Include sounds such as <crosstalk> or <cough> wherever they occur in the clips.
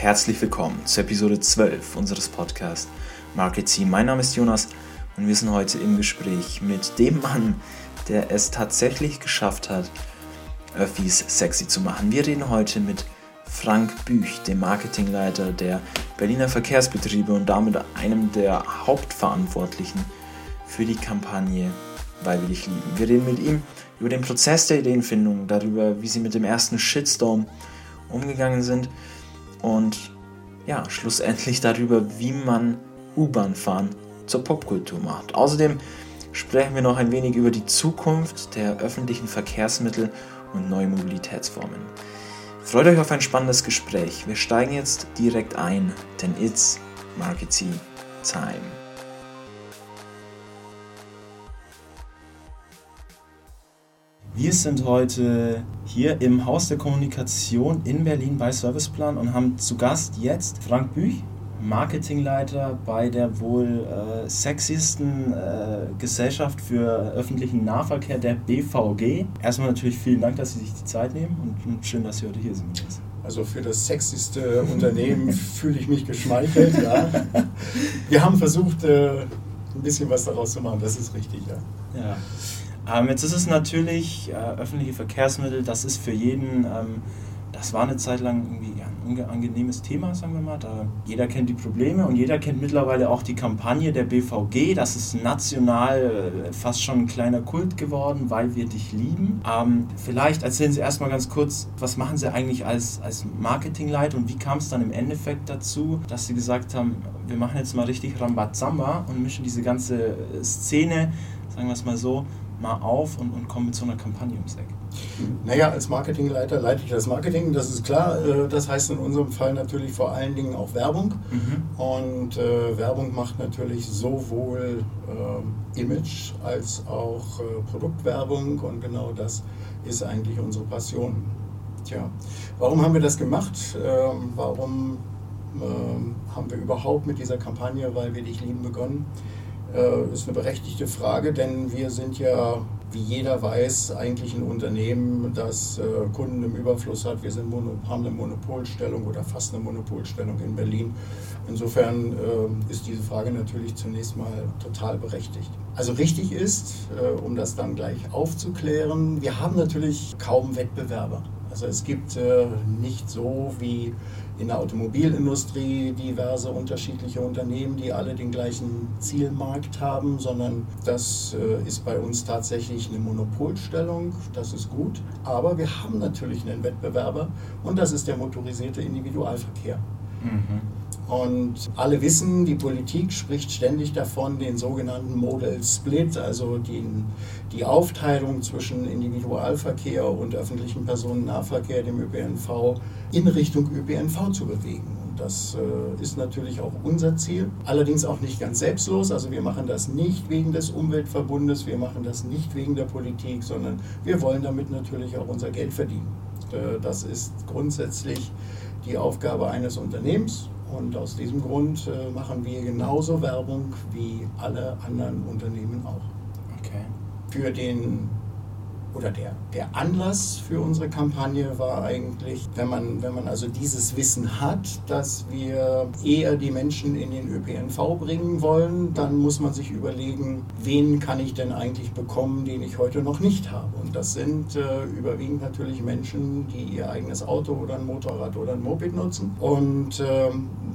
herzlich willkommen zur Episode 12 unseres Podcasts Market Team. Mein Name ist Jonas und wir sind heute im Gespräch mit dem Mann, der es tatsächlich geschafft hat, Öffis sexy zu machen. Wir reden heute mit Frank Büch, dem Marketingleiter der Berliner Verkehrsbetriebe und damit einem der Hauptverantwortlichen für die Kampagne Weil wir dich lieben. Wir reden mit ihm über den Prozess der Ideenfindung, darüber, wie sie mit dem ersten Shitstorm umgegangen sind und ja, schlussendlich darüber, wie man U-Bahn fahren zur Popkultur macht. Außerdem sprechen wir noch ein wenig über die Zukunft der öffentlichen Verkehrsmittel und neue Mobilitätsformen. Freut euch auf ein spannendes Gespräch. Wir steigen jetzt direkt ein, denn it's Marketing Time. Wir sind heute hier im Haus der Kommunikation in Berlin bei Serviceplan und haben zu Gast jetzt Frank Büch, Marketingleiter bei der wohl äh, sexiesten äh, Gesellschaft für öffentlichen Nahverkehr, der BVG. Erstmal natürlich vielen Dank, dass Sie sich die Zeit nehmen und, und schön, dass Sie heute hier sind. Also für das sexyste Unternehmen <laughs> fühle ich mich geschmeichelt. Ja. Wir haben versucht, äh, ein bisschen was daraus zu machen, das ist richtig, ja. ja. Ähm, jetzt ist es natürlich äh, öffentliche Verkehrsmittel, das ist für jeden, ähm, das war eine Zeit lang irgendwie ein unangenehmes Thema, sagen wir mal. Da, jeder kennt die Probleme und jeder kennt mittlerweile auch die Kampagne der BVG. Das ist national äh, fast schon ein kleiner Kult geworden, weil wir dich lieben. Ähm, vielleicht erzählen Sie erstmal ganz kurz, was machen Sie eigentlich als, als Marketingleiter und wie kam es dann im Endeffekt dazu, dass Sie gesagt haben, wir machen jetzt mal richtig Rambazamba und mischen diese ganze Szene, sagen wir es mal so, mal auf und, und kommen mit so einer Kampagne ums Eck? Naja, als Marketingleiter leite ich das Marketing, das ist klar. Äh, das heißt in unserem Fall natürlich vor allen Dingen auch Werbung. Mhm. Und äh, Werbung macht natürlich sowohl äh, Image als auch äh, Produktwerbung und genau das ist eigentlich unsere Passion. Tja, warum haben wir das gemacht? Ähm, warum ähm, haben wir überhaupt mit dieser Kampagne, weil wir dich lieben, begonnen? Äh, ist eine berechtigte Frage, denn wir sind ja, wie jeder weiß, eigentlich ein Unternehmen, das äh, Kunden im Überfluss hat. Wir sind haben eine Monopolstellung oder fast eine Monopolstellung in Berlin. Insofern äh, ist diese Frage natürlich zunächst mal total berechtigt. Also richtig ist, äh, um das dann gleich aufzuklären, wir haben natürlich kaum Wettbewerber. Also es gibt äh, nicht so wie in der Automobilindustrie diverse unterschiedliche Unternehmen, die alle den gleichen Zielmarkt haben, sondern das äh, ist bei uns tatsächlich eine Monopolstellung. Das ist gut. Aber wir haben natürlich einen Wettbewerber und das ist der motorisierte Individualverkehr. Mhm. Und alle wissen, die Politik spricht ständig davon, den sogenannten Modal Split, also die, die Aufteilung zwischen Individualverkehr und öffentlichen Personennahverkehr, dem ÖPNV, in Richtung ÖPNV zu bewegen. Und das äh, ist natürlich auch unser Ziel. Allerdings auch nicht ganz selbstlos. Also wir machen das nicht wegen des Umweltverbundes, wir machen das nicht wegen der Politik, sondern wir wollen damit natürlich auch unser Geld verdienen. Äh, das ist grundsätzlich die Aufgabe eines Unternehmens und aus diesem Grund äh, machen wir genauso Werbung wie alle anderen Unternehmen auch. Okay. Für den oder der, der Anlass für unsere Kampagne war eigentlich, wenn man, wenn man also dieses Wissen hat, dass wir eher die Menschen in den ÖPNV bringen wollen, dann muss man sich überlegen, wen kann ich denn eigentlich bekommen, den ich heute noch nicht habe. Und das sind äh, überwiegend natürlich Menschen, die ihr eigenes Auto oder ein Motorrad oder ein Moped nutzen. Und äh,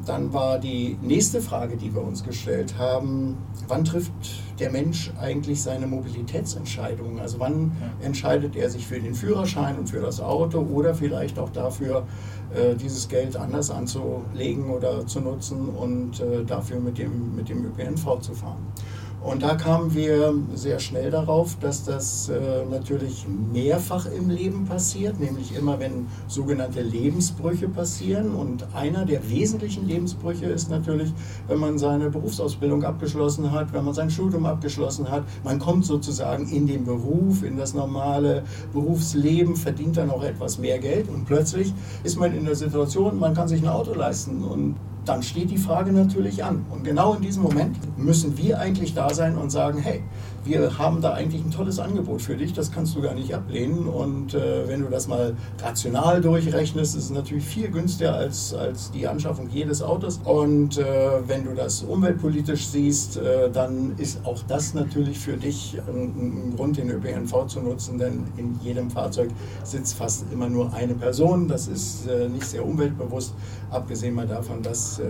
dann war die nächste Frage, die wir uns gestellt haben, wann trifft der Mensch eigentlich seine Mobilitätsentscheidungen? Also wann entscheidet er sich für den Führerschein und für das Auto oder vielleicht auch dafür, äh, dieses Geld anders anzulegen oder zu nutzen und äh, dafür mit dem, mit dem ÖPNV zu fahren? Und da kamen wir sehr schnell darauf, dass das äh, natürlich mehrfach im Leben passiert, nämlich immer wenn sogenannte Lebensbrüche passieren. Und einer der wesentlichen Lebensbrüche ist natürlich, wenn man seine Berufsausbildung abgeschlossen hat, wenn man sein Studium abgeschlossen hat. Man kommt sozusagen in den Beruf, in das normale Berufsleben, verdient dann auch etwas mehr Geld und plötzlich ist man in der Situation, man kann sich ein Auto leisten und dann steht die Frage natürlich an. Und genau in diesem Moment müssen wir eigentlich da sein und sagen, hey, wir haben da eigentlich ein tolles Angebot für dich, das kannst du gar nicht ablehnen. Und äh, wenn du das mal rational durchrechnest, ist es natürlich viel günstiger als, als die Anschaffung jedes Autos. Und äh, wenn du das umweltpolitisch siehst, äh, dann ist auch das natürlich für dich ein, ein, Grund, den ÖPNV zu nutzen, denn in jedem Fahrzeug sitzt fast immer nur eine Person. Das ist äh, nicht sehr umweltbewusst, abgesehen mal davon, dass äh,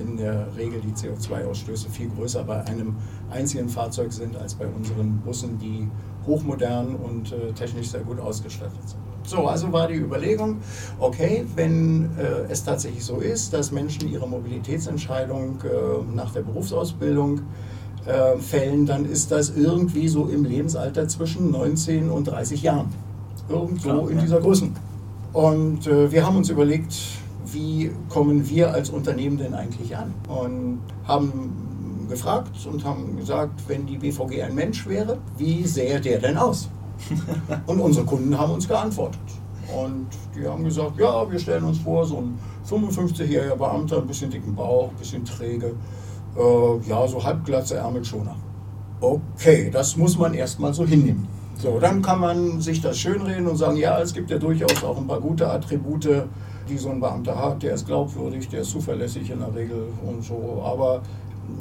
in der Regel die CO2-Ausstöße viel größer bei einem einzigen Fahrzeug sind als bei unseren Bussen, die hochmodern und äh, technisch sehr gut ausgestattet sind. So, also war die Überlegung, okay, wenn äh, es tatsächlich so ist, dass Menschen ihre Mobilitätsentscheidung äh, nach der Berufsausbildung äh, fällen, dann ist das irgendwie so im Lebensalter zwischen 19 und 30 Jahren. Irgendwo Klar, in ja. dieser Größe. Und äh, wir haben uns überlegt, wie kommen wir als Unternehmen denn eigentlich an? Und haben gefragt und haben gesagt, wenn die BVG ein Mensch wäre, wie sähe der denn aus? <laughs> Und unsere Kunden haben uns geantwortet. Und die haben gesagt, ja, wir stellen uns vor, so ein 55-jähriger Beamter, ein bisschen dicken Bauch, ein bisschen träge, äh, ja, so halbglatze Ärmelschoner. Okay, das muss man erstmal so hinnehmen. So, dann kann man sich das schönreden und sagen, ja, es gibt ja durchaus auch ein paar gute Attribute, die so ein Beamter hat. Der ist glaubwürdig, der ist zuverlässig in der Regel und so. Aber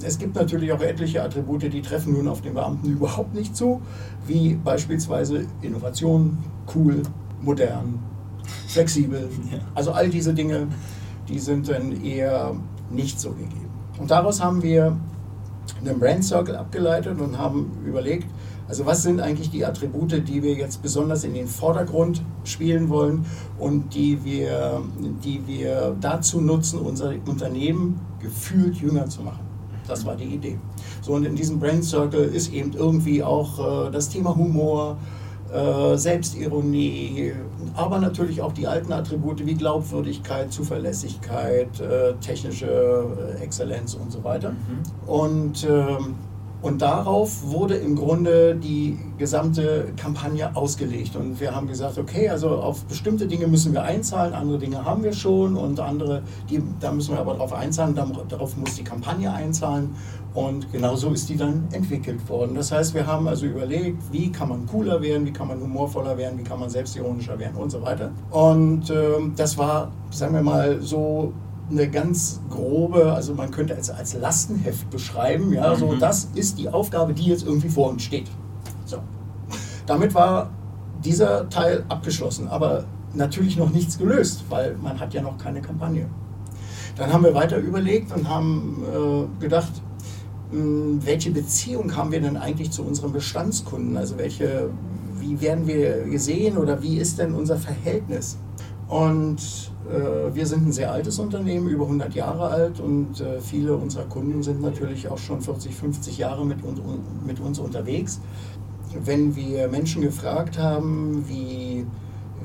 es gibt natürlich auch etliche Attribute, die treffen nun auf den Beamten überhaupt nicht zu, wie beispielsweise Innovation, cool, modern, flexibel. <laughs> Also all diese Dinge, die sind dann eher nicht so gegeben. Und daraus haben wir einen Brand Circle abgeleitet und haben überlegt, also was sind eigentlich die Attribute, die wir jetzt besonders in den Vordergrund spielen wollen und die wir, die wir dazu nutzen, unser Unternehmen gefühlt jünger zu machen. Das war die Idee. So, und in diesem Brain Circle ist eben irgendwie auch äh, das Thema Humor, äh, Selbstironie, aber natürlich auch die alten Attribute wie Glaubwürdigkeit, Zuverlässigkeit, äh, technische äh, Exzellenz und so weiter. Mhm. Und ähm, und darauf wurde im Grunde die gesamte Kampagne ausgelegt. Und wir haben gesagt, okay, also auf bestimmte Dinge müssen wir einzahlen, andere Dinge haben wir schon und andere, die, da müssen wir aber darauf einzahlen, darauf muss die Kampagne einzahlen. Und genau so ist die dann entwickelt worden. Das heißt, wir haben also überlegt, wie kann man cooler werden, wie kann man humorvoller werden, wie kann man selbstironischer werden und so weiter. Und äh, das war, sagen wir mal, so eine ganz grobe, also man könnte es als Lastenheft beschreiben. Ja, so mhm. das ist die Aufgabe, die jetzt irgendwie vor uns steht. So. Damit war dieser Teil abgeschlossen, aber natürlich noch nichts gelöst, weil man hat ja noch keine Kampagne. Dann haben wir weiter überlegt und haben äh, gedacht, mh, hm, welche Beziehung haben wir denn eigentlich zu unseren Bestandskunden? Also welche, wie werden wir gesehen oder wie ist denn unser Verhältnis? Und wir sind ein sehr altes Unternehmen, über 100 Jahre alt und äh, viele unserer Kunden sind natürlich auch schon 40, 50 Jahre mit, mit uns unterwegs. Wenn wir Menschen gefragt haben, wie,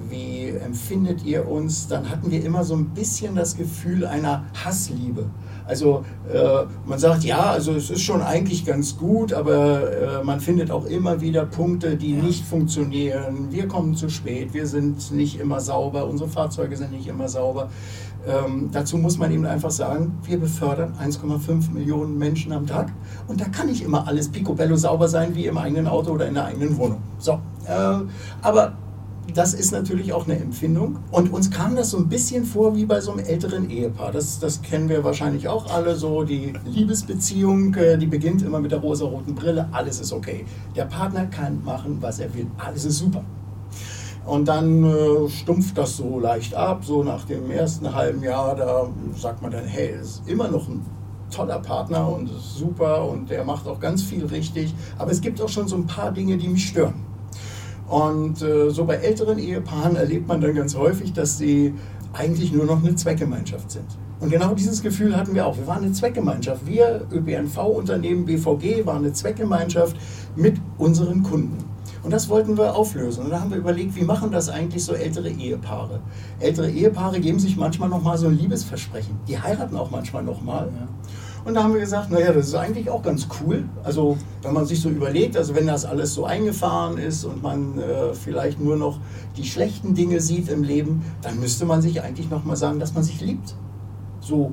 wie empfindet ihr uns, dann hatten wir immer so ein bisschen das Gefühl einer Hassliebe. Also äh, man sagt, ja, also es ist schon eigentlich ganz gut, aber äh, man findet auch immer wieder Punkte, die nicht funktionieren. Wir kommen zu spät, wir sind nicht immer sauber, unsere Fahrzeuge sind nicht immer sauber. Ähm, dazu muss man eben einfach sagen, wir befördern 1,5 Millionen Menschen am Tag und da kann nicht immer alles picobello sauber sein wie im eigenen Auto oder in der eigenen Wohnung. So, äh, aber das ist natürlich auch eine Empfindung. Und uns kam das so ein bisschen vor wie bei so einem älteren Ehepaar. Das, das kennen wir wahrscheinlich auch alle so. Die Liebesbeziehung, äh, die beginnt immer mit der rosa-roten Brille. Alles ist okay. Der Partner kann machen, was er will. Alles ist super. Und dann äh, stumpft das so leicht ab. So nach dem ersten halben Jahr, da sagt man dann, hey, es ist immer noch ein toller Partner und super und der macht auch ganz viel richtig. Aber es gibt auch schon so ein paar Dinge, die mich stören. Und äh, so bei älteren Ehepaaren erlebt man dann ganz häufig, dass sie eigentlich nur noch eine Zweckgemeinschaft sind. Und genau dieses Gefühl hatten wir auch. Wir waren eine Zweckgemeinschaft. Wir, ÖPNV-Unternehmen BVG, waren eine Zweckgemeinschaft mit unseren Kunden. Und das wollten wir auflösen. Und da haben wir überlegt, wie machen das eigentlich so ältere Ehepaare? Ältere Ehepaare geben sich manchmal nochmal so ein Liebesversprechen. Die heiraten auch manchmal nochmal. Ja. Und da haben wir gesagt, naja, das ist eigentlich auch ganz cool. Also wenn man sich so überlegt, also wenn das alles so eingefahren ist und man äh, vielleicht nur noch die schlechten Dinge sieht im Leben, dann müsste man sich eigentlich nochmal sagen, dass man sich liebt. So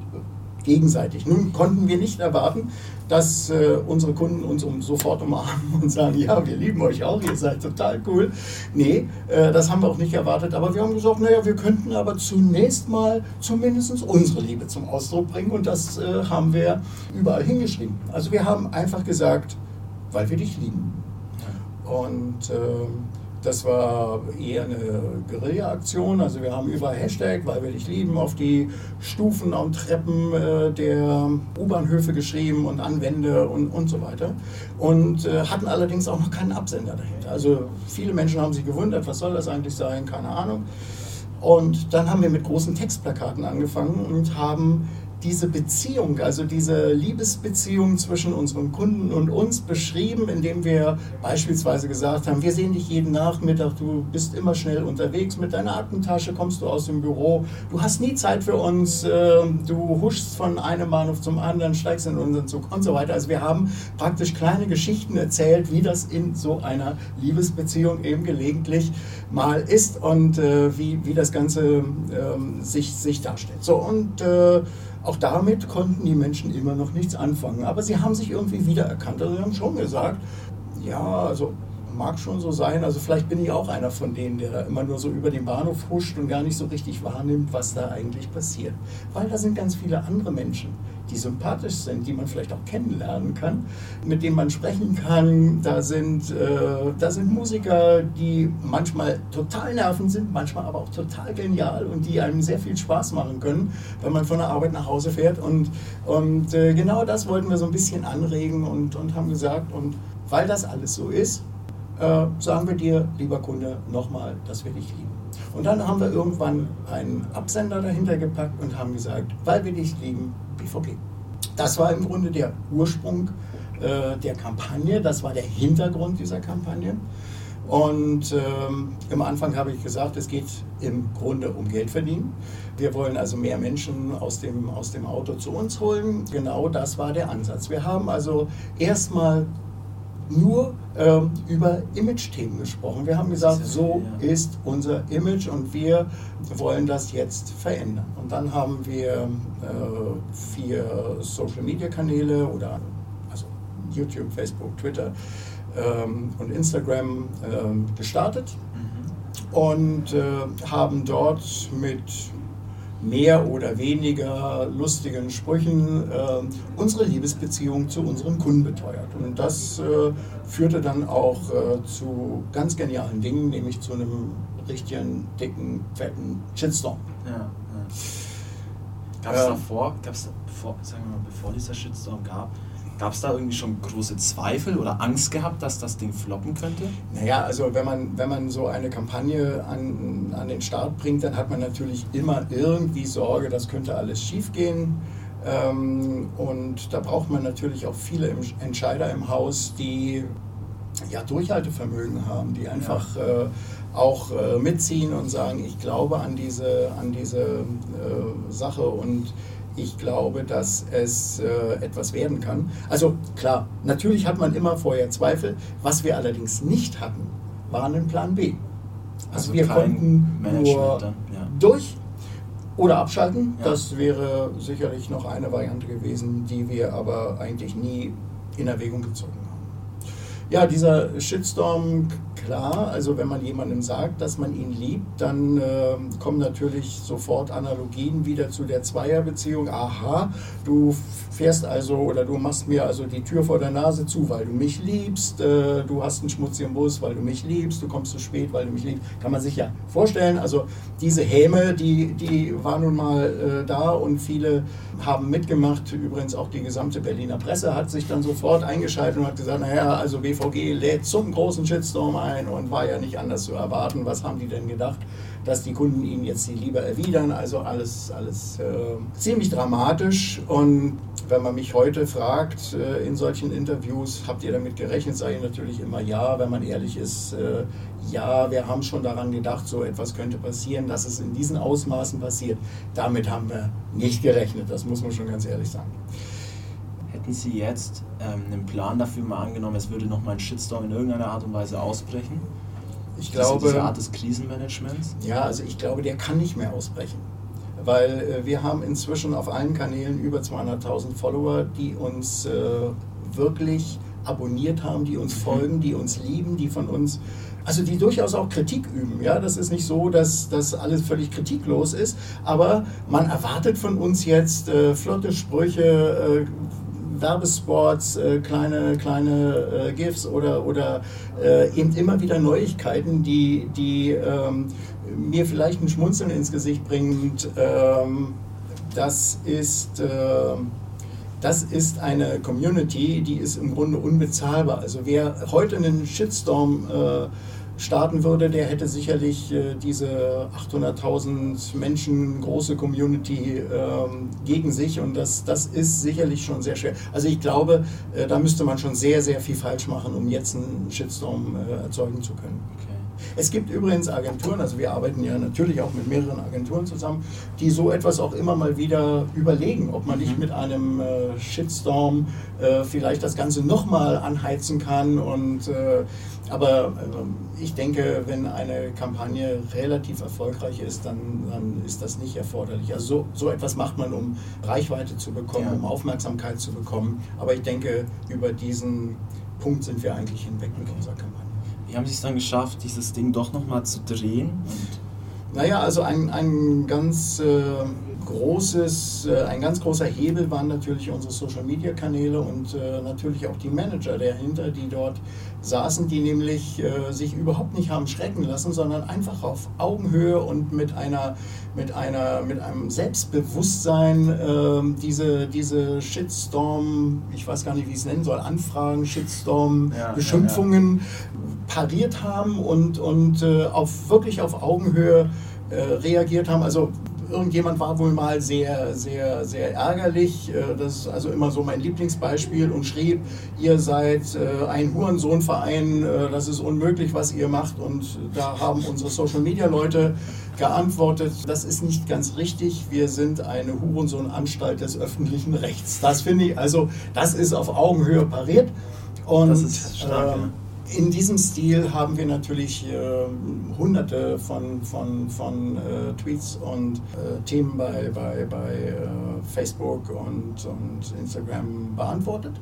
gegenseitig. Nun konnten wir nicht erwarten, dass äh, unsere Kunden uns um, sofort umarmen <laughs> und sagen, ja, wir lieben euch auch, ihr seid total cool. Nee, äh, das haben wir auch nicht erwartet, aber wir haben gesagt, naja, wir könnten aber zunächst mal zumindest unsere Liebe zum Ausdruck bringen und das äh, haben wir überall hingeschrieben. Also wir haben einfach gesagt, weil wir dich lieben. Und ähm, das war eher eine Guerilla-Aktion. Also wir haben überall Hashtag, weil wir dich lieben, auf die Stufen und Treppen äh, der U-Bahnhöfe geschrieben und Anwände und, und so weiter. Und äh, hatten allerdings auch noch keinen Absender dahinter. Also viele Menschen haben sich gewundert, was soll das eigentlich sein, keine Ahnung. Und dann haben wir mit großen Textplakaten angefangen und haben diese Beziehung, also diese Liebesbeziehung zwischen unseren Kunden und uns beschrieben, indem wir beispielsweise gesagt haben, wir sehen dich jeden Nachmittag, du bist immer schnell unterwegs mit deiner Aktentasche, kommst du aus dem Büro, du hast nie Zeit für uns, ähm, du huschst von einem Bahnhof zum anderen, steigst in unseren Zug und so weiter. Also wir haben praktisch kleine Geschichten erzählt, wie das in so einer Liebesbeziehung eben gelegentlich mal ist und äh, wie, wie das Ganze ähm, sich, sich darstellt. So und äh, auch damit konnten die Menschen immer noch nichts anfangen. Aber sie haben sich irgendwie wiedererkannt. Also sie haben schon gesagt, ja, also mag schon so sein. Also vielleicht bin ich auch einer von denen, der da immer nur so über den Bahnhof huscht und gar nicht so richtig wahrnimmt, was da eigentlich passiert. Weil da sind ganz viele andere Menschen, die sympathisch sind, die man vielleicht auch kennenlernen kann, mit denen man sprechen kann. Da sind, äh, da sind Musiker, die manchmal total nervend sind, manchmal aber auch total genial und die einem sehr viel Spaß machen können, wenn man von der Arbeit nach Hause fährt. Und, und äh, genau das wollten wir so ein bisschen anregen und, und haben gesagt, und weil das alles so ist, äh, sagen wir dir, lieber Kunde, nochmal, dass wir dich lieben. Und dann haben wir irgendwann einen Absender dahinter gepackt und haben gesagt, weil wir dich lieben, BVG. Das war im Grunde der Ursprung äh, der Kampagne, das war der Hintergrund dieser Kampagne. Und ähm, im Anfang habe ich gesagt, es geht im Grunde um Geld verdienen. Wir wollen also mehr Menschen aus dem, aus dem Auto zu uns holen. Genau das war der Ansatz. Wir haben also erstmal nur ähm, über Image-Themen gesprochen. Wir haben gesagt, so ist unser Image und wir wollen das jetzt verändern. Und dann haben wir äh, vier Social-Media-Kanäle oder also YouTube, Facebook, Twitter ähm, und Instagram ähm, gestartet mhm. und äh, haben dort mit mehr oder weniger lustigen Sprüchen äh, unsere Liebesbeziehung zu unseren Kunden beteuert. Und das äh, führte dann auch äh, zu ganz genialen Dingen, nämlich zu einem richtigen, dicken, fetten Shitstorm. Ja, ja. Gab es davor, gab's davor, sagen wir mal, bevor dieser Shitstorm gab, Gab es da irgendwie schon große Zweifel oder Angst gehabt, dass das Ding floppen könnte? Naja, also wenn man, wenn man so eine Kampagne an, an den Start bringt, dann hat man natürlich immer irgendwie Sorge, das könnte alles schiefgehen. Ähm, und da braucht man natürlich auch viele Entscheider im Haus, die ja, Durchhaltevermögen haben, die einfach ja. äh, auch äh, mitziehen und sagen, ich glaube an diese, an diese äh, Sache und ich glaube, dass es äh, etwas werden kann. Also klar, natürlich hat man immer vorher Zweifel. Was wir allerdings nicht hatten, war ein Plan B. Also, also wir konnten nur ja. durch oder abschalten. Ja. Das wäre sicherlich noch eine Variante gewesen, die wir aber eigentlich nie in Erwägung gezogen haben. Ja, dieser Shitstorm, klar, also wenn man jemandem sagt, dass man ihn liebt, dann äh, kommen natürlich sofort Analogien wieder zu der Zweierbeziehung. Aha, du fährst also oder du machst mir also die Tür vor der Nase zu, weil du mich liebst, äh, du hast einen schmutzigen Bus, weil du mich liebst, du kommst zu spät, weil du mich liebst. Kann man sich ja vorstellen. Also diese Häme, die, die war nun mal äh, da und viele haben mitgemacht. Übrigens auch die gesamte Berliner Presse hat sich dann sofort eingeschaltet und hat gesagt, naja, also BV BVG lädt zum großen Shitstorm ein und war ja nicht anders zu erwarten. Was haben die denn gedacht, dass die Kunden ihnen jetzt die Liebe erwidern? Also alles, alles äh, ziemlich dramatisch. Und wenn man mich heute fragt äh, in solchen Interviews, habt ihr damit gerechnet, sage ich natürlich immer ja, wenn man ehrlich ist. Äh, ja, wir haben schon daran gedacht, so etwas könnte passieren, dass es in diesen Ausmaßen passiert. Damit haben wir nicht gerechnet, das muss man schon ganz ehrlich sagen. Hätten Sie jetzt ähm, einen Plan dafür mal angenommen, es würde nochmal ein Shitstorm in irgendeiner Art und Weise ausbrechen? Ich glaube. Diese Art des Krisenmanagements? Ja, also ich glaube, der kann nicht mehr ausbrechen. Weil äh, wir haben inzwischen auf allen Kanälen über 200.000 Follower, die uns äh, wirklich abonniert haben, die uns mhm. folgen, die uns lieben, die von uns also die durchaus auch Kritik üben. Ja, das ist nicht so, dass das alles völlig kritiklos ist, aber man erwartet von uns jetzt äh, flotte Sprüche, äh, Werbespots, äh, kleine, kleine äh, GIFs oder, oder äh, eben immer wieder Neuigkeiten, die, die ähm, mir vielleicht ein Schmunzeln ins Gesicht bringen. Ähm, das ist ähm, das ist eine Community, die ist im Grunde unbezahlbar. Also wer heute einen Shitstorm äh, starten würde, der hätte sicherlich äh, diese 800.000 Menschen große Community ähm, gegen sich und das, das ist sicherlich schon sehr schwer. Also ich glaube, äh, da müsste man schon sehr, sehr viel falsch machen, um jetzt einen Shitstorm äh, erzeugen zu können. Okay. Es gibt übrigens Agenturen, also wir arbeiten ja natürlich auch mit mehreren Agenturen zusammen, die so etwas auch immer mal wieder überlegen, ob man nicht mhm. mit einem äh, Shitstorm äh, vielleicht das Ganze nochmal anheizen kann. Und, äh, aber äh, ich denke, wenn eine Kampagne relativ erfolgreich ist, dann, dann ist das nicht erforderlich. Also so, so etwas macht man, um Reichweite zu bekommen, ja. um Aufmerksamkeit zu bekommen. Aber ich denke, über diesen Punkt sind wir eigentlich hinweg mit unserer Kampagne. Wie haben es dann geschafft, dieses Ding doch nochmal zu drehen? Naja, also ein, ein ganz äh, großes, äh, ein ganz großer Hebel waren natürlich unsere Social Media Kanäle und äh, natürlich auch die Manager dahinter, die dort saßen, die nämlich äh, sich überhaupt nicht haben schrecken lassen, sondern einfach auf Augenhöhe und mit einer mit einer mit einem Selbstbewusstsein äh, diese diese Shitstorm, ich weiß gar nicht, wie ich es nennen soll, Anfragen, Shitstorm, ja, Beschimpfungen ja, ja. pariert haben und und äh, auf wirklich auf Augenhöhe äh, reagiert haben. Also irgendjemand war wohl mal sehr, sehr, sehr ärgerlich. Äh, das ist also immer so mein Lieblingsbeispiel und schrieb, ihr seid äh, ein Hurensohnverein, äh, das ist unmöglich, was ihr macht. Und da haben unsere Social Media Leute geantwortet, das ist nicht ganz richtig. Wir sind eine Hurensohnanstalt des öffentlichen Rechts. Das finde ich, also das ist auf Augenhöhe pariert. Und, das ist stark, ähm, in diesem Stil haben wir natürlich äh, hunderte von, von, von äh, Tweets und äh, Themen bei, bei, bei äh, Facebook und, und Instagram beantwortet.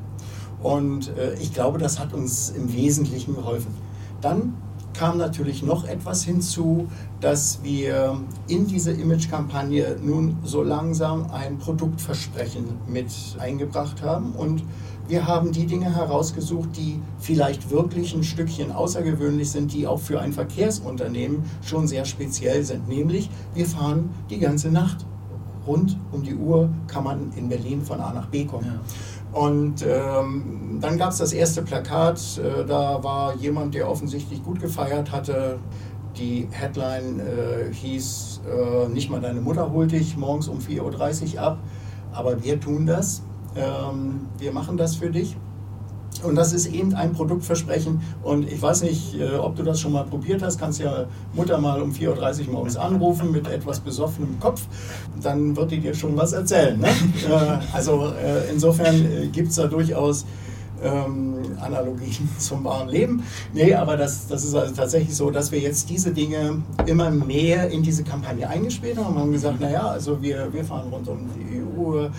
Und äh, ich glaube, das hat uns im Wesentlichen geholfen. Dann kam natürlich noch etwas hinzu, dass wir in diese Image-Kampagne nun so langsam ein Produktversprechen mit eingebracht haben und wir haben die Dinge herausgesucht, die vielleicht wirklich ein Stückchen außergewöhnlich sind, die auch für ein Verkehrsunternehmen schon sehr speziell sind. Nämlich, wir fahren die ganze Nacht. Rund um die Uhr kann man in Berlin von A nach B kommen. Ja. Und ähm, dann gab es das erste Plakat, äh, da war jemand, der offensichtlich gut gefeiert hatte. Die Headline äh, hieß, äh, nicht mal deine Mutter holt dich morgens um 4.30 Uhr ab, aber wir tun das. Ähm, wir machen das für dich. Und das ist eben ein Produktversprechen. Und ich weiß nicht, äh, ob du das schon mal probiert hast. Kannst ja Mutter mal um 4.30 Uhr morgens anrufen mit etwas besoffenem Kopf. Dann wird die dir schon was erzählen. Ne? <laughs> Äh, also äh, insofern gibt es da durchaus ähm, Analogien <laughs> zum wahren Leben. Nee, aber das, das ist also tatsächlich so, dass wir jetzt diese Dinge immer mehr in diese Kampagne eingespielt haben und haben gesagt, naja, also wir, wir fahren rund um die EU, äh,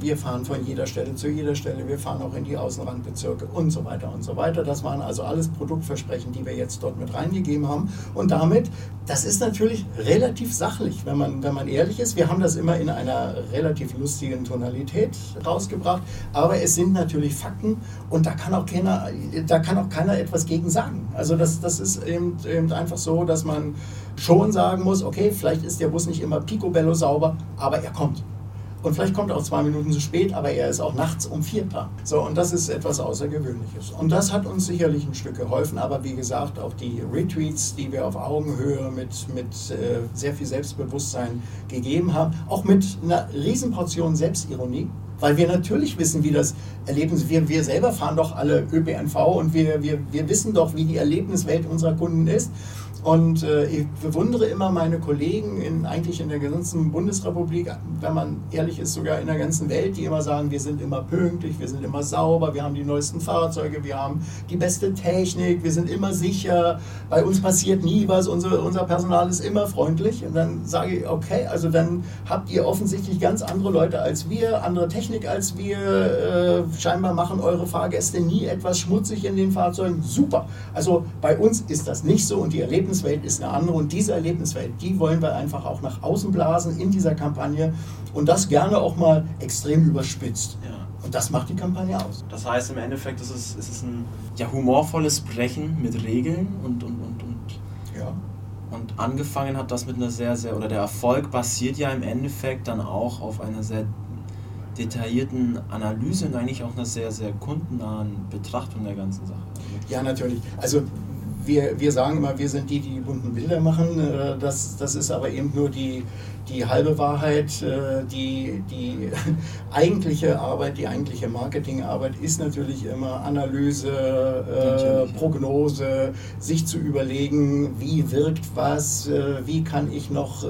wir fahren von jeder Stelle zu jeder Stelle, wir fahren auch in die Außenrandbezirke und so weiter und so weiter. Das waren also alles Produktversprechen, die wir jetzt dort mit reingegeben haben. Und damit, das ist natürlich relativ sachlich, wenn man, wenn man ehrlich ist. Wir haben das immer in einer relativ lustigen Tonalität rausgebracht, aber es sind natürlich Fakten, und da kann auch keiner, da kann auch keiner etwas gegen sagen. Also das, das ist eben, eben einfach so, dass man schon sagen muss, okay, vielleicht ist der Bus nicht immer picobello sauber, aber er kommt. Und vielleicht kommt er auch zwei Minuten zu spät, aber er ist auch nachts um vier da. So, und das ist etwas Außergewöhnliches. Und das hat uns sicherlich ein Stück geholfen, aber wie gesagt, auch die Retweets, die wir auf Augenhöhe mit, mit äh, sehr viel Selbstbewusstsein gegeben haben, auch mit einer Riesenportion Selbstironie, weil wir natürlich wissen, wie das Erlebnis, wir, wir selber fahren doch alle ÖPNV und wir, wir, wir wissen doch, wie die Erlebniswelt unserer Kunden ist. Und äh, ich bewundere immer meine Kollegen in, eigentlich in der ganzen Bundesrepublik, wenn man ehrlich ist, sogar in der ganzen Welt, die immer sagen, wir sind immer pünktlich, wir sind immer sauber, wir haben die neuesten Fahrzeuge, wir haben die beste Technik, wir sind immer sicher, bei uns passiert nie was, unser, unser Personal ist immer freundlich. Und dann sage ich, okay, also dann habt ihr offensichtlich ganz andere Leute als wir, andere Technik als wir. Äh, scheinbar machen eure Fahrgäste nie etwas schmutzig in den Fahrzeugen. Super. Also bei uns ist das nicht so und die Erlebnisse Erlebniswelt ist eine andere und diese Erlebniswelt, die wollen wir einfach auch nach außen blasen in dieser Kampagne und das gerne auch mal extrem überspitzt. Ja. Und das macht die Kampagne aus. Das heißt im Endeffekt, ist es, ist es ein ja, humorvolles Brechen mit Regeln und, und, und, und, ja. und angefangen hat das mit einer sehr, sehr, oder der Erfolg basiert ja im Endeffekt dann auch auf einer sehr detaillierten Analyse und eigentlich auch einer sehr, sehr kundennahen Betrachtung der ganzen Sache. Ja, natürlich. Also wir, wir sagen immer, wir sind die, die die bunten Bilder machen. Äh, das, das ist aber eben nur die, die halbe Wahrheit. Äh, die, die <laughs> eigentliche Arbeit, die eigentliche Marketingarbeit ist natürlich immer Analyse, äh, Prognose, sich zu überlegen, wie wirkt was, wie kann ich noch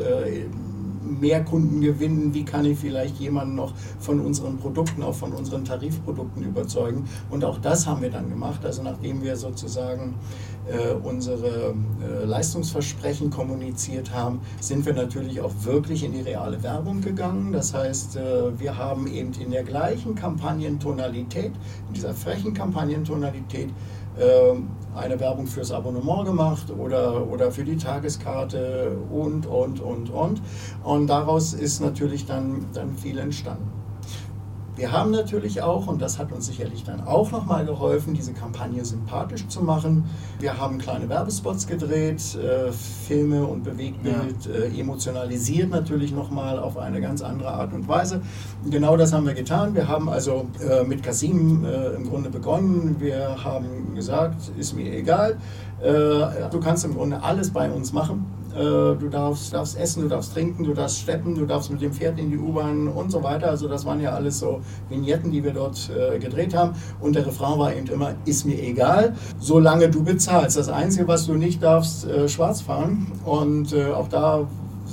mehr Kunden gewinnen, wie kann ich vielleicht jemanden noch von unseren Produkten, auch von unseren Tarifprodukten überzeugen. Und auch das haben wir dann gemacht. Also nachdem wir sozusagen äh, unsere äh, Leistungsversprechen kommuniziert haben, sind wir natürlich auch wirklich in die reale Werbung gegangen. Das heißt, äh, wir haben eben in der gleichen Kampagnentonalität, in dieser frechen Kampagnentonalität, eine Werbung fürs Abonnement gemacht oder, oder für die Tageskarte und, und, und, und. Und daraus ist natürlich dann, dann viel entstanden. Wir haben natürlich auch, und das hat uns sicherlich dann auch nochmal geholfen, diese Kampagne sympathisch zu machen. Wir haben kleine Werbespots gedreht, äh, Filme und Bewegtbild ja. äh, emotionalisiert natürlich nochmal auf eine ganz andere Art und Weise. Genau das haben wir getan. Wir haben also äh, mit Kasim äh, im Grunde begonnen. Wir haben gesagt, ist mir egal, äh, du kannst im Grunde alles bei uns machen du darfst, darfst essen, du darfst trinken, du darfst steppen, du darfst mit dem Pferd in die U-Bahn und so weiter. Also das waren ja alles so Vignetten, die wir dort äh, gedreht haben. Und der Refrain war eben immer, ist mir egal, solange du bezahlst. Das Einzige, was du nicht darfst, äh, schwarz fahren. Und äh, auch da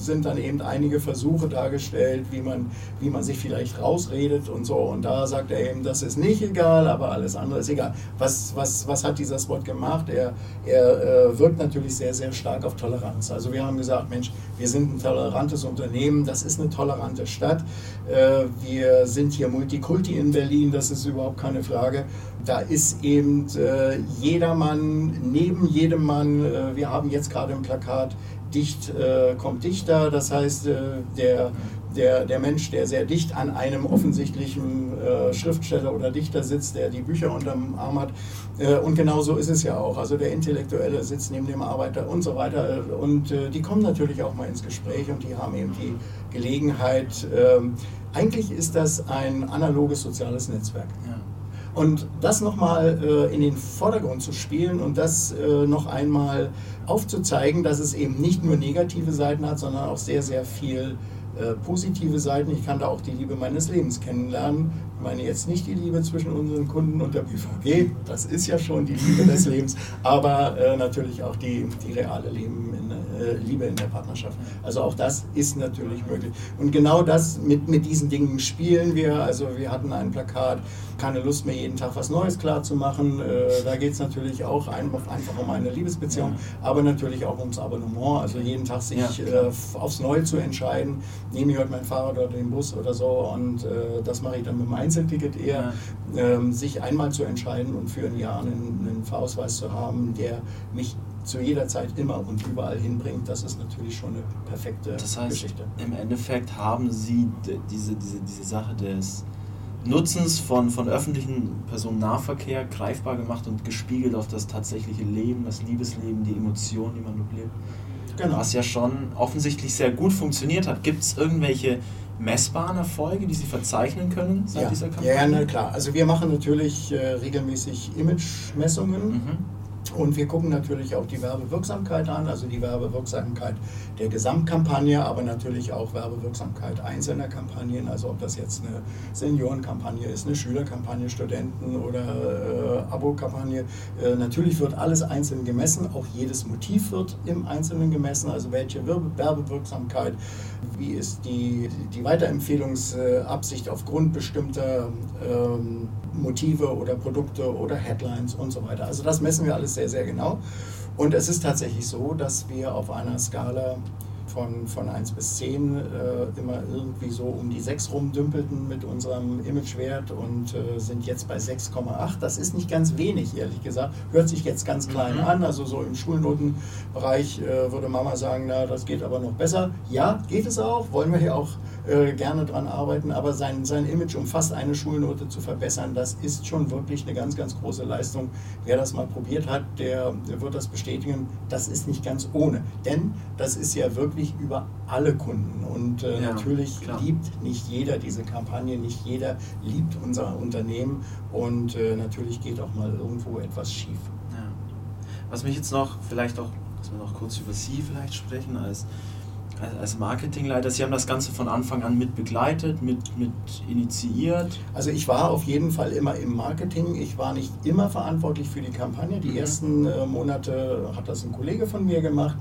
sind dann eben einige Versuche dargestellt, wie man, wie man sich vielleicht rausredet und so. Und da sagt er eben, das ist nicht egal, aber alles andere ist egal. Was, was, was hat dieser Spot gemacht? Er, er äh, wirkt natürlich sehr, sehr stark auf Toleranz. Also wir haben gesagt, Mensch, wir sind ein tolerantes Unternehmen, das ist eine tolerante Stadt. Äh, wir sind hier Multikulti in Berlin, das ist überhaupt keine Frage. Da ist eben äh, jedermann neben jedem Mann. Äh, wir haben jetzt gerade im Plakat dicht äh, kommt dichter, das heißt, äh, der, der, der Mensch, der sehr dicht an einem offensichtlichen äh, Schriftsteller oder Dichter sitzt, der die Bücher unterm Arm hat. Äh, und genau so ist es ja auch. Also der Intellektuelle sitzt neben dem Arbeiter und so weiter. Und äh, die kommen natürlich auch mal ins Gespräch und die haben eben die Gelegenheit. Ähm, eigentlich ist das ein analoges soziales Netzwerk. Ja. Und das nochmal äh, in den Vordergrund zu spielen und das äh, noch einmal aufzuzeigen, dass es eben nicht nur negative Seiten hat, sondern auch sehr, sehr viel äh, positive Seiten. Ich kann da auch die Liebe meines Lebens kennenlernen. Ich meine jetzt nicht die Liebe zwischen unseren Kunden und der BVG, das ist ja schon die Liebe des Lebens, aber äh, natürlich auch die, die reale Leben in, äh, Liebe in der Partnerschaft. Also auch das ist natürlich möglich. Und genau das mit, mit diesen Dingen spielen wir. Also wir hatten ein Plakat, keine Lust mehr jeden Tag was Neues klar zu machen. Äh, da geht es natürlich auch einfach, einfach um eine Liebesbeziehung, aber natürlich auch ums Abonnement. Also jeden Tag sich ja, äh, aufs Neue zu entscheiden nehme ich heute mein Fahrrad oder den Bus oder so und äh, das mache ich dann mit dem Einzelticket eher, ja. ähm, sich einmal zu entscheiden und für ein Jahr einen, einen Fahrausweis zu haben, der mich zu jeder Zeit immer und überall hinbringt, das ist natürlich schon eine perfekte das heißt, Geschichte. Im Endeffekt haben Sie diese, diese, diese Sache des Nutzens von, von öffentlichen Personennahverkehr greifbar gemacht und gespiegelt auf das tatsächliche Leben, das Liebesleben, die Emotionen, die man lebt. Genau. Was ja schon offensichtlich sehr gut funktioniert hat. Gibt es irgendwelche messbaren Erfolge, die Sie verzeichnen können seit ja. dieser Kampagne? Ja, na klar. Also wir machen natürlich äh, regelmäßig Image-Messungen. Mhm. Und wir gucken natürlich auch die Werbewirksamkeit an, also die Werbewirksamkeit der Gesamtkampagne, aber natürlich auch Werbewirksamkeit einzelner Kampagnen, also ob das jetzt eine Seniorenkampagne ist, eine Schülerkampagne, Studenten- oder äh, Abo-Kampagne. Äh, natürlich wird alles einzeln gemessen, auch jedes Motiv wird im Einzelnen gemessen, also welche Werbewirksamkeit, wie ist die, die Weiterempfehlungsabsicht aufgrund bestimmter ähm, Motive oder Produkte oder Headlines und so weiter. Also das messen wir alles sehr, sehr genau. Und es ist tatsächlich so, dass wir auf einer Skala von, von 1 bis 10 äh, immer irgendwie so um die 6 rumdümpelten mit unserem Imagewert und äh, sind jetzt bei 6,8. Das ist nicht ganz wenig, ehrlich gesagt. Hört sich jetzt ganz klein mhm. an. Also so im Schulnotenbereich äh, würde Mama sagen, na, das geht aber noch besser. Ja, geht es auch. Wollen wir hier auch äh, gerne dran arbeiten, aber sein, sein Image um fast eine Schulnote zu verbessern, das ist schon wirklich eine ganz, ganz große Leistung. Wer das mal probiert hat, der, der wird das bestätigen. Das ist nicht ganz ohne, denn das ist ja wirklich über alle Kunden und äh, ja, natürlich klar. liebt nicht jeder diese Kampagne, nicht jeder liebt unser Unternehmen und äh, natürlich geht auch mal irgendwo etwas schief. Ja. Was mich jetzt noch, vielleicht auch, dass wir noch kurz über Sie vielleicht sprechen als als Marketingleiter, Sie haben das Ganze von Anfang an mit begleitet, mit, mit initiiert? Also ich war auf jeden Fall immer im Marketing. Ich war nicht immer verantwortlich für die Kampagne. Die mhm. ersten äh, Monate hat das ein Kollege von mir gemacht.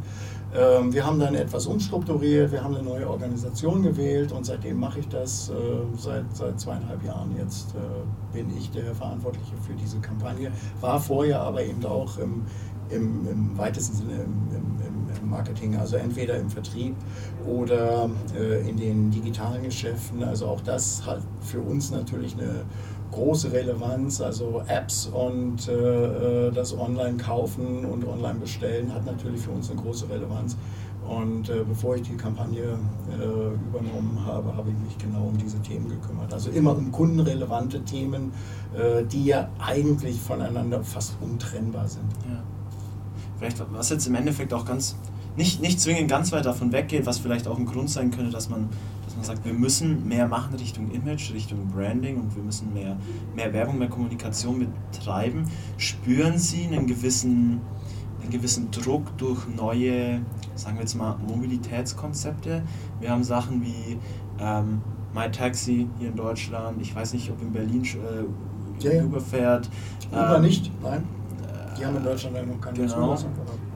Ähm, wir haben dann etwas umstrukturiert, wir haben eine neue Organisation gewählt und seitdem mache ich das. Äh, seit, seit zweieinhalb Jahren jetzt äh, bin ich der Verantwortliche für diese Kampagne. War vorher aber eben auch im, im, im weitesten Sinne im, im Marketing, also entweder im Vertrieb oder äh, in den digitalen Geschäften. Also auch das hat für uns natürlich eine große Relevanz. Also Apps und äh, äh, das Online-Kaufen und Online-Bestellen hat natürlich für uns eine große Relevanz. Und äh, bevor ich die Kampagne äh, übernommen habe, habe ich mich genau um diese Themen gekümmert. Also immer um kundenrelevante Themen, äh, die ja eigentlich voneinander fast untrennbar sind. Ja. Vielleicht, was jetzt im Endeffekt auch ganz nicht, nicht zwingend ganz weit davon weggeht, was vielleicht auch ein Grund sein könnte, dass man, dass man sagt, wir müssen mehr machen Richtung Image, Richtung Branding und wir müssen mehr, mehr Werbung, mehr Kommunikation betreiben. Spüren Sie einen gewissen, einen gewissen Druck durch neue, sagen wir jetzt mal, Mobilitätskonzepte? Wir haben Sachen wie ähm, MyTaxi hier in Deutschland, ich weiß nicht, ob in Berlin äh, ja, ja. Uber fährt. Uber ähm, nicht, nein. Die haben in Deutschland noch keine genau. Zulassung.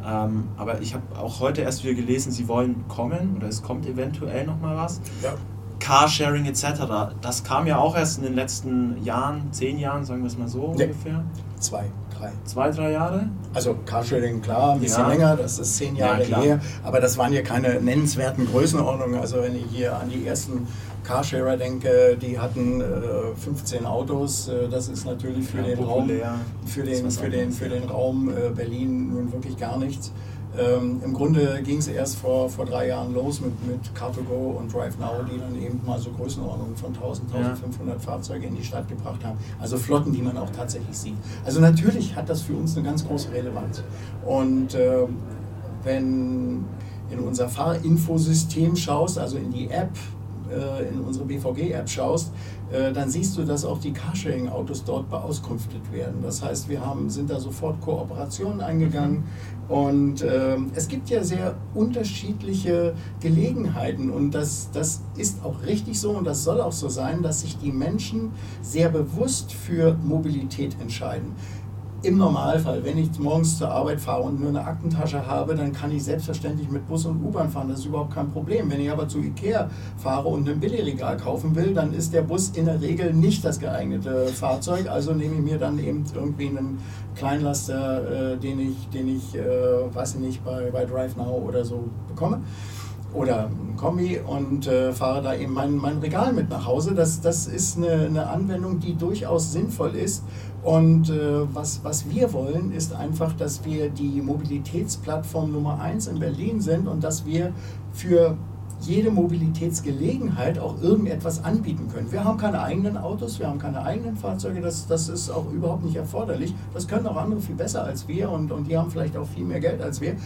Ähm, aber ich habe auch heute erst wieder gelesen, sie wollen kommen oder es kommt eventuell noch mal was. Ja. Carsharing etc. Das kam ja auch erst in den letzten Jahren, zehn Jahren, sagen wir es mal so nee. ungefähr. Zwei, drei. Zwei, drei Jahre? Also Carsharing, klar, ein bisschen ja. länger, das ist zehn Jahre ja, her, aber das waren ja keine nennenswerten Größenordnungen. Also wenn ich hier an die ersten Carsharer denke, die hatten äh, 15 Autos. Äh, das ist natürlich für ja, den Raum, für den, für den, für den Raum äh, Berlin nun wirklich gar nichts. Ähm, Im Grunde ging es erst vor, vor drei Jahren los mit, mit Car2Go und DriveNow, die dann eben mal so Größenordnungen von 1000, 1500 ja. Fahrzeuge in die Stadt gebracht haben. Also Flotten, die man auch tatsächlich sieht. Also natürlich hat das für uns eine ganz große Relevanz. Und äh, wenn in unser Fahrinfosystem schaust, also in die App, äh, in unsere BVG-App schaust, äh, dann siehst du, dass auch die Carsharing-Autos dort beauskunftet werden. Das heißt, wir haben, sind da sofort Kooperationen eingegangen und äh, es gibt ja sehr unterschiedliche Gelegenheiten und das, das ist auch richtig so und das soll auch so sein, dass sich die Menschen sehr bewusst für Mobilität entscheiden. Im Normalfall, wenn ich morgens zur Arbeit fahre und nur eine Aktentasche habe, dann kann ich selbstverständlich mit Bus und U-Bahn fahren. Das ist überhaupt kein Problem. Wenn ich aber zu Ikea fahre und ein Billigregal kaufen will, dann ist der Bus in der Regel nicht das geeignete Fahrzeug. Also nehme ich mir dann eben irgendwie einen Kleinlaster, äh, den ich, den ich äh, weiß ich nicht, bei, bei DriveNow oder so bekomme oder ein Kombi und äh, fahre da eben mein, mein Regal mit nach Hause. Das, das ist eine, eine Anwendung, die durchaus sinnvoll ist. Und äh, was, was wir wollen, ist einfach, dass wir die Mobilitätsplattform Nummer eins in Berlin sind und dass wir für jede Mobilitätsgelegenheit auch irgendetwas anbieten können. Wir haben keine eigenen Autos, wir haben keine eigenen Fahrzeuge, das, das ist auch überhaupt nicht erforderlich. Das können auch andere viel besser als wir und, und die haben vielleicht auch viel mehr Geld als wir.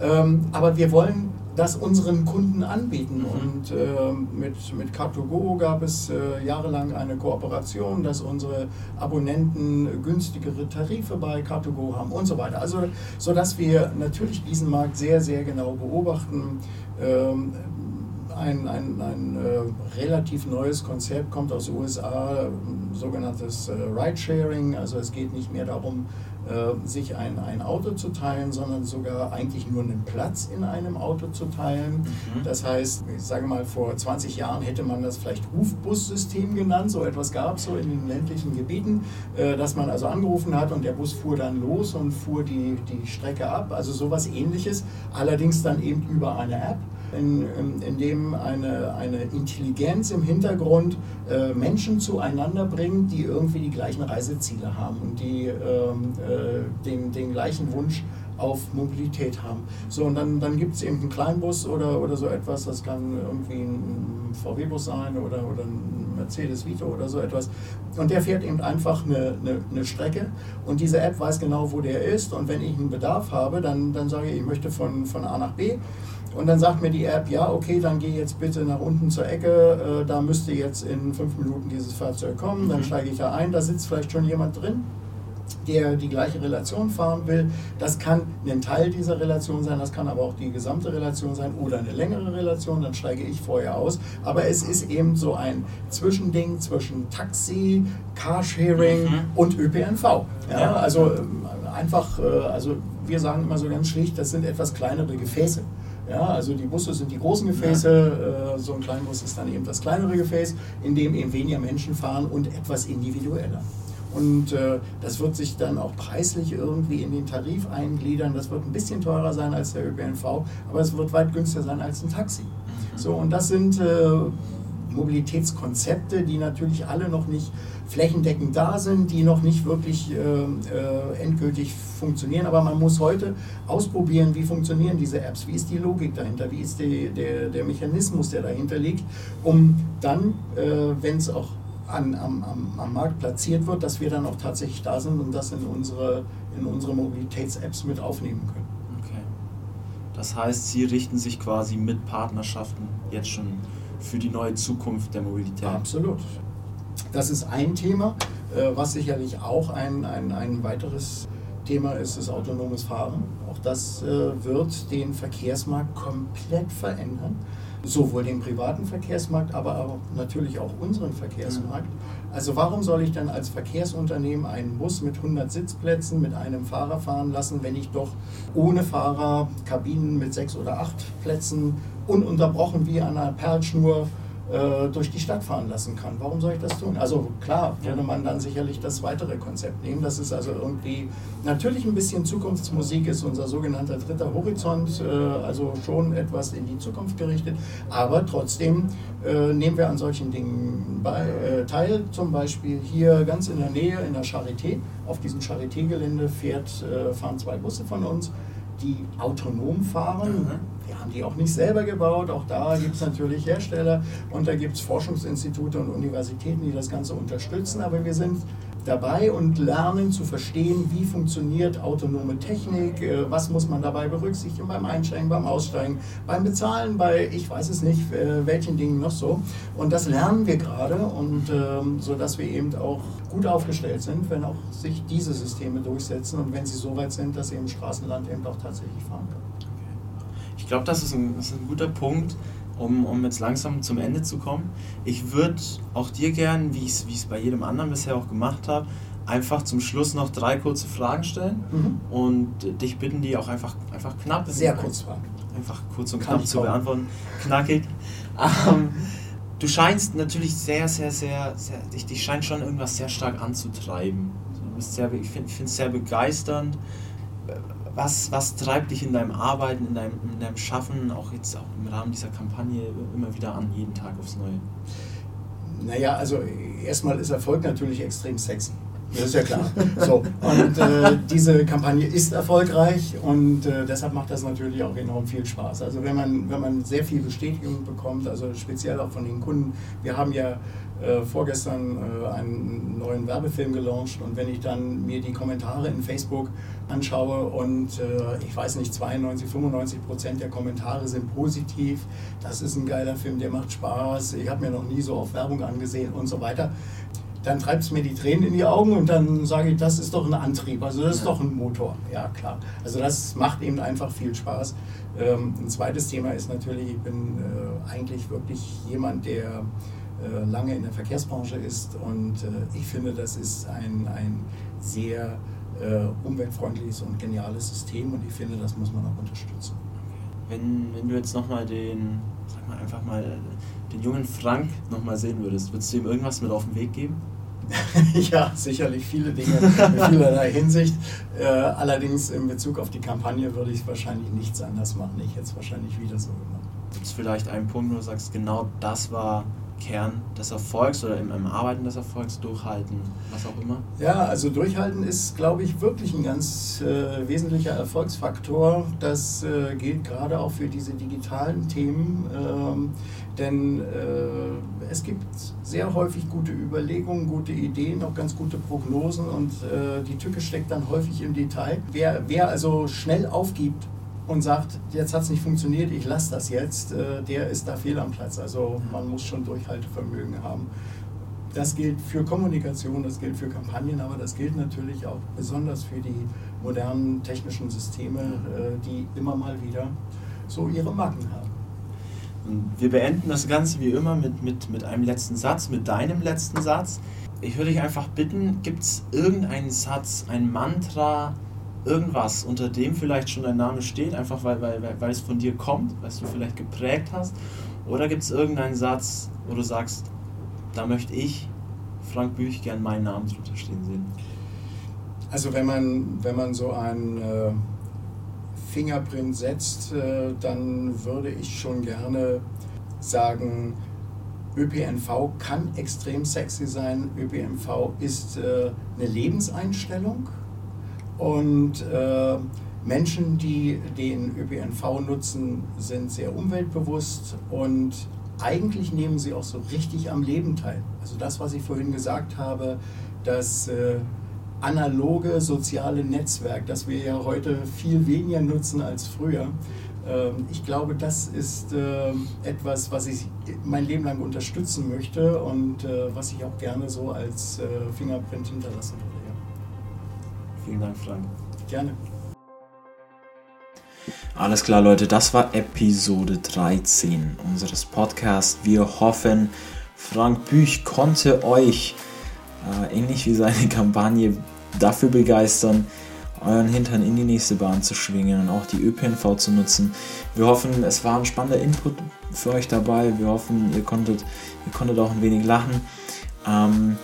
Ähm, aber wir wollen das unseren Kunden anbieten. Mhm. Und äh, mit, mit Car2Go gab es äh, jahrelang eine Kooperation, dass unsere Abonnenten günstigere Tarife bei Car2Go haben und so weiter. Also, sodass wir natürlich diesen Markt sehr, sehr genau beobachten. Ähm, ein, ein, ein äh, relativ neues Konzept kommt aus den USA, sogenanntes äh, Ride-Sharing. Also es geht nicht mehr darum, äh, sich ein, ein Auto zu teilen, sondern sogar eigentlich nur einen Platz in einem Auto zu teilen. Mhm. Das heißt, ich sage mal, vor 20 Jahren hätte man das vielleicht Rufbussystem genannt. So etwas gab es so in den ländlichen Gebieten, äh, dass man also angerufen hat und der Bus fuhr dann los und fuhr die, die Strecke ab. Also sowas ähnliches, allerdings dann eben über eine App in, in, dem eine, eine Intelligenz im Hintergrund äh, Menschen zueinander bringt, die irgendwie die gleichen Reiseziele haben und die ähm, äh, den, den gleichen Wunsch auf Mobilität haben. So, und dann, dann gibt es eben einen Kleinbus oder, oder so etwas, das kann irgendwie ein VW-Bus sein oder, oder ein Mercedes Vito oder so etwas. Und der fährt eben einfach eine, eine, eine, Strecke und diese App weiß genau, wo der ist. Und wenn ich einen Bedarf habe, dann, dann sage ich, ich möchte von, von A nach B und dann sagt mir die App, ja, okay, dann geh jetzt bitte nach unten zur Ecke, äh, da müsste jetzt in fünf Minuten dieses Fahrzeug kommen, dann mhm. steige ich da ein, da sitzt vielleicht schon jemand drin, der die gleiche Relation fahren will. Das kann ein Teil dieser Relation sein, das kann aber auch die gesamte Relation sein oder eine längere Relation, dann steige ich vorher aus. Aber es ist eben so ein Zwischending zwischen Taxi, Carsharing mhm. und ÖPNV. Ja, ja. Also ähm, einfach, äh, also wir sagen immer so ganz schlicht, das sind etwas kleinere Gefäße. Ja, also die Busse sind die großen Gefäße, äh, so ein Kleinbus ist dann eben das kleinere Gefäß, in dem eben weniger Menschen fahren und etwas individueller. Und äh, das wird sich dann auch preislich irgendwie in den Tarif eingliedern. Das wird ein bisschen teurer sein als der ÖPNV, aber es wird weit günstiger sein als ein Taxi. Mhm. So, und das sind äh, Mobilitätskonzepte, die natürlich alle noch nicht flächendeckend da sind, die noch nicht wirklich äh, äh, endgültig funktionieren. Aber man muss heute ausprobieren, wie funktionieren diese Apps, wie ist die Logik dahinter, wie ist die, der, der Mechanismus, der dahinter liegt, um dann, äh, wenn es auch an, am, am, am, Markt platziert wird, dass wir dann auch tatsächlich da sind und das in unsere, in unsere Mobilitäts-Apps mit aufnehmen können. Das heißt, Sie richten sich quasi mit Partnerschaften jetzt schon für die neue Zukunft der Mobilität. Absolut. Das ist ein Thema, äh, was sicherlich auch ein, ein, ein weiteres Thema ist, ist autonomes Fahren. Auch das äh, wird den Verkehrsmarkt komplett verändern. Sowohl den privaten Verkehrsmarkt, aber auch natürlich auch unseren Verkehrsmarkt. Also warum soll ich dann als Verkehrsunternehmen einen Bus mit 100 Sitzplätzen mit einem Fahrer fahren lassen, wenn ich doch ohne Fahrer Kabinen mit sechs oder acht Plätzen ununterbrochen wie an einer Perlschnur äh, durch die Stadt fahren lassen kann. Warum soll ich das tun? Also klar, würde man dann sicherlich das weitere Konzept nehmen. Das ist also irgendwie natürlich ein bisschen Zukunftsmusik, ist unser sogenannter dritter Horizont, äh, also schon etwas in die Zukunft gerichtet. Aber trotzdem äh, nehmen wir an solchen Dingen bei, teil. Zum Beispiel hier ganz in der Nähe in der Charité. Auf diesem Charité-Gelände fahren zwei Busse von uns die autonom fahren. Mhm. Haben die auch nicht selber gebaut, auch da gibt es natürlich Hersteller und da gibt es Forschungsinstitute und Universitäten, die das Ganze unterstützen, aber wir sind dabei und lernen zu verstehen, wie funktioniert autonome Technik, äh, was muss man dabei berücksichtigen beim Einsteigen, beim Aussteigen, beim Bezahlen, bei ich weiß es nicht, äh, welchen Dingen noch so. Und das lernen wir gerade und ähm, so dass wir eben auch gut aufgestellt sind, wenn auch sich diese Systeme durchsetzen und wenn sie so weit sind, dass eben Straßenland eben auch tatsächlich fahren kann. Ich glaube, das, das ist ein guter Punkt um, um jetzt langsam zum Ende zu kommen. Ich würde auch dir gern, wie ich es bei jedem anderen bisher auch gemacht habe, einfach zum Schluss noch drei kurze Fragen stellen mhm. und dich bitten, die auch einfach, einfach knapp. Sehr kurz fragen. Einfach kurz und knapp zu beantworten. Knackig. <laughs> Ähm, du scheinst natürlich sehr, sehr, sehr, sehr dich, dich scheint schon irgendwas sehr stark anzutreiben. Du bist sehr, ich finde es sehr begeisternd was, was treibt dich in deinem Arbeiten, in deinem, in deinem Schaffen, auch jetzt auch im Rahmen dieser Kampagne immer wieder an, jeden Tag aufs Neue? Naja, also erstmal ist Erfolg natürlich extrem sexy. Das ist ja klar. So, und äh, diese Kampagne ist erfolgreich und äh, deshalb macht das natürlich auch enorm viel Spaß. Also wenn man, wenn man sehr viel Bestätigung bekommt, also speziell auch von den Kunden. Wir haben ja äh, vorgestern äh, einen neuen Werbefilm gelauncht und wenn ich dann mir die Kommentare in Facebook anschaue und äh, ich weiß nicht, 92, 95 Prozent der Kommentare sind positiv, das ist ein geiler Film, der macht Spaß, ich habe mir noch nie so auf Werbung angesehen und so weiter, dann treibt es mir die Tränen in die Augen und dann sage ich, das ist doch ein Antrieb, also das ist doch ein Motor. Ja, klar. Also das macht eben einfach viel Spaß. Ähm, ein zweites Thema ist natürlich, ich bin äh, eigentlich wirklich jemand, der lange in der Verkehrsbranche ist und äh, ich finde, das ist ein, ein sehr äh, umweltfreundliches und geniales System und ich finde, das muss man auch unterstützen. Wenn, wenn du jetzt nochmal den, sag mal einfach mal, den jungen Frank nochmal sehen würdest, würdest du ihm irgendwas mit auf den Weg geben? <laughs> ja, sicherlich viele Dinge in vielerlei Hinsicht. Äh, allerdings in Bezug auf die Kampagne würde ich wahrscheinlich nichts anders machen. Ich hätte es wahrscheinlich wieder so gemacht. Gibt es vielleicht einen Punkt, wo du sagst, genau das war Kern des Erfolgs oder im, im, Arbeiten des Erfolgs durchhalten, was auch immer? Ja, also durchhalten ist, glaube ich, wirklich ein ganz äh, wesentlicher Erfolgsfaktor. Das äh, gilt gerade auch für diese digitalen Themen, ähm, denn äh, es gibt sehr häufig gute Überlegungen, gute Ideen, auch ganz gute Prognosen und äh, die Tücke steckt dann häufig im Detail. Wer, wer also schnell aufgibt, und sagt, jetzt hat es nicht funktioniert, ich lasse das jetzt, äh, der ist da fehl am Platz. Also man muss schon Durchhaltevermögen haben. Das gilt für Kommunikation, das gilt für Kampagnen, aber das gilt natürlich auch besonders für die modernen technischen Systeme, äh, die immer mal wieder so ihre Marken haben. Und wir beenden das Ganze wie immer mit, mit, mit einem letzten Satz, mit deinem letzten Satz. Ich würde dich einfach bitten, gibt es irgendeinen Satz, ein Mantra, irgendwas, unter dem vielleicht schon dein Name steht, einfach weil, weil, weil es von dir kommt, weil du vielleicht geprägt hast? Oder gibt es irgendeinen Satz, wo du sagst, da möchte ich, Frank Büch, gern meinen Namen drunter stehen sehen? Also wenn man, wenn man so einen äh, Fingerprint setzt, äh, dann würde ich schon gerne sagen, ÖPNV kann extrem sexy sein. ÖPNV ist äh, eine Lebenseinstellung und äh, Menschen, die den ÖPNV nutzen, sind sehr umweltbewusst und eigentlich nehmen sie auch so richtig am Leben teil. Also das, was ich vorhin gesagt habe, das äh, analoge soziale Netzwerk, das wir ja heute viel weniger nutzen als früher. Ähm, ich glaube, das ist äh, etwas, was ich mein Leben lang unterstützen möchte und äh, was ich auch gerne so als äh, Fingerprint hinterlassen würde. Vielen Dank, Frank. Gerne. Alles klar, Leute, das war Episode 13 unseres Podcasts. Wir hoffen, Frank Büch konnte euch, äh, ähnlich wie seine <laughs> Kampagne, dafür begeistern, euren Hintern in die nächste Bahn zu schwingen und auch die ÖPNV zu nutzen. Wir hoffen, es war ein spannender Input für euch dabei. Wir hoffen, ihr konntet, ihr konntet auch ein wenig lachen. Ähm,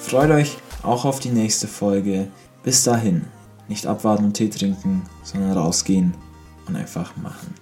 freut euch auch auf die nächste Folge. Bis dahin, nicht abwarten und Tee trinken, sondern rausgehen und einfach machen.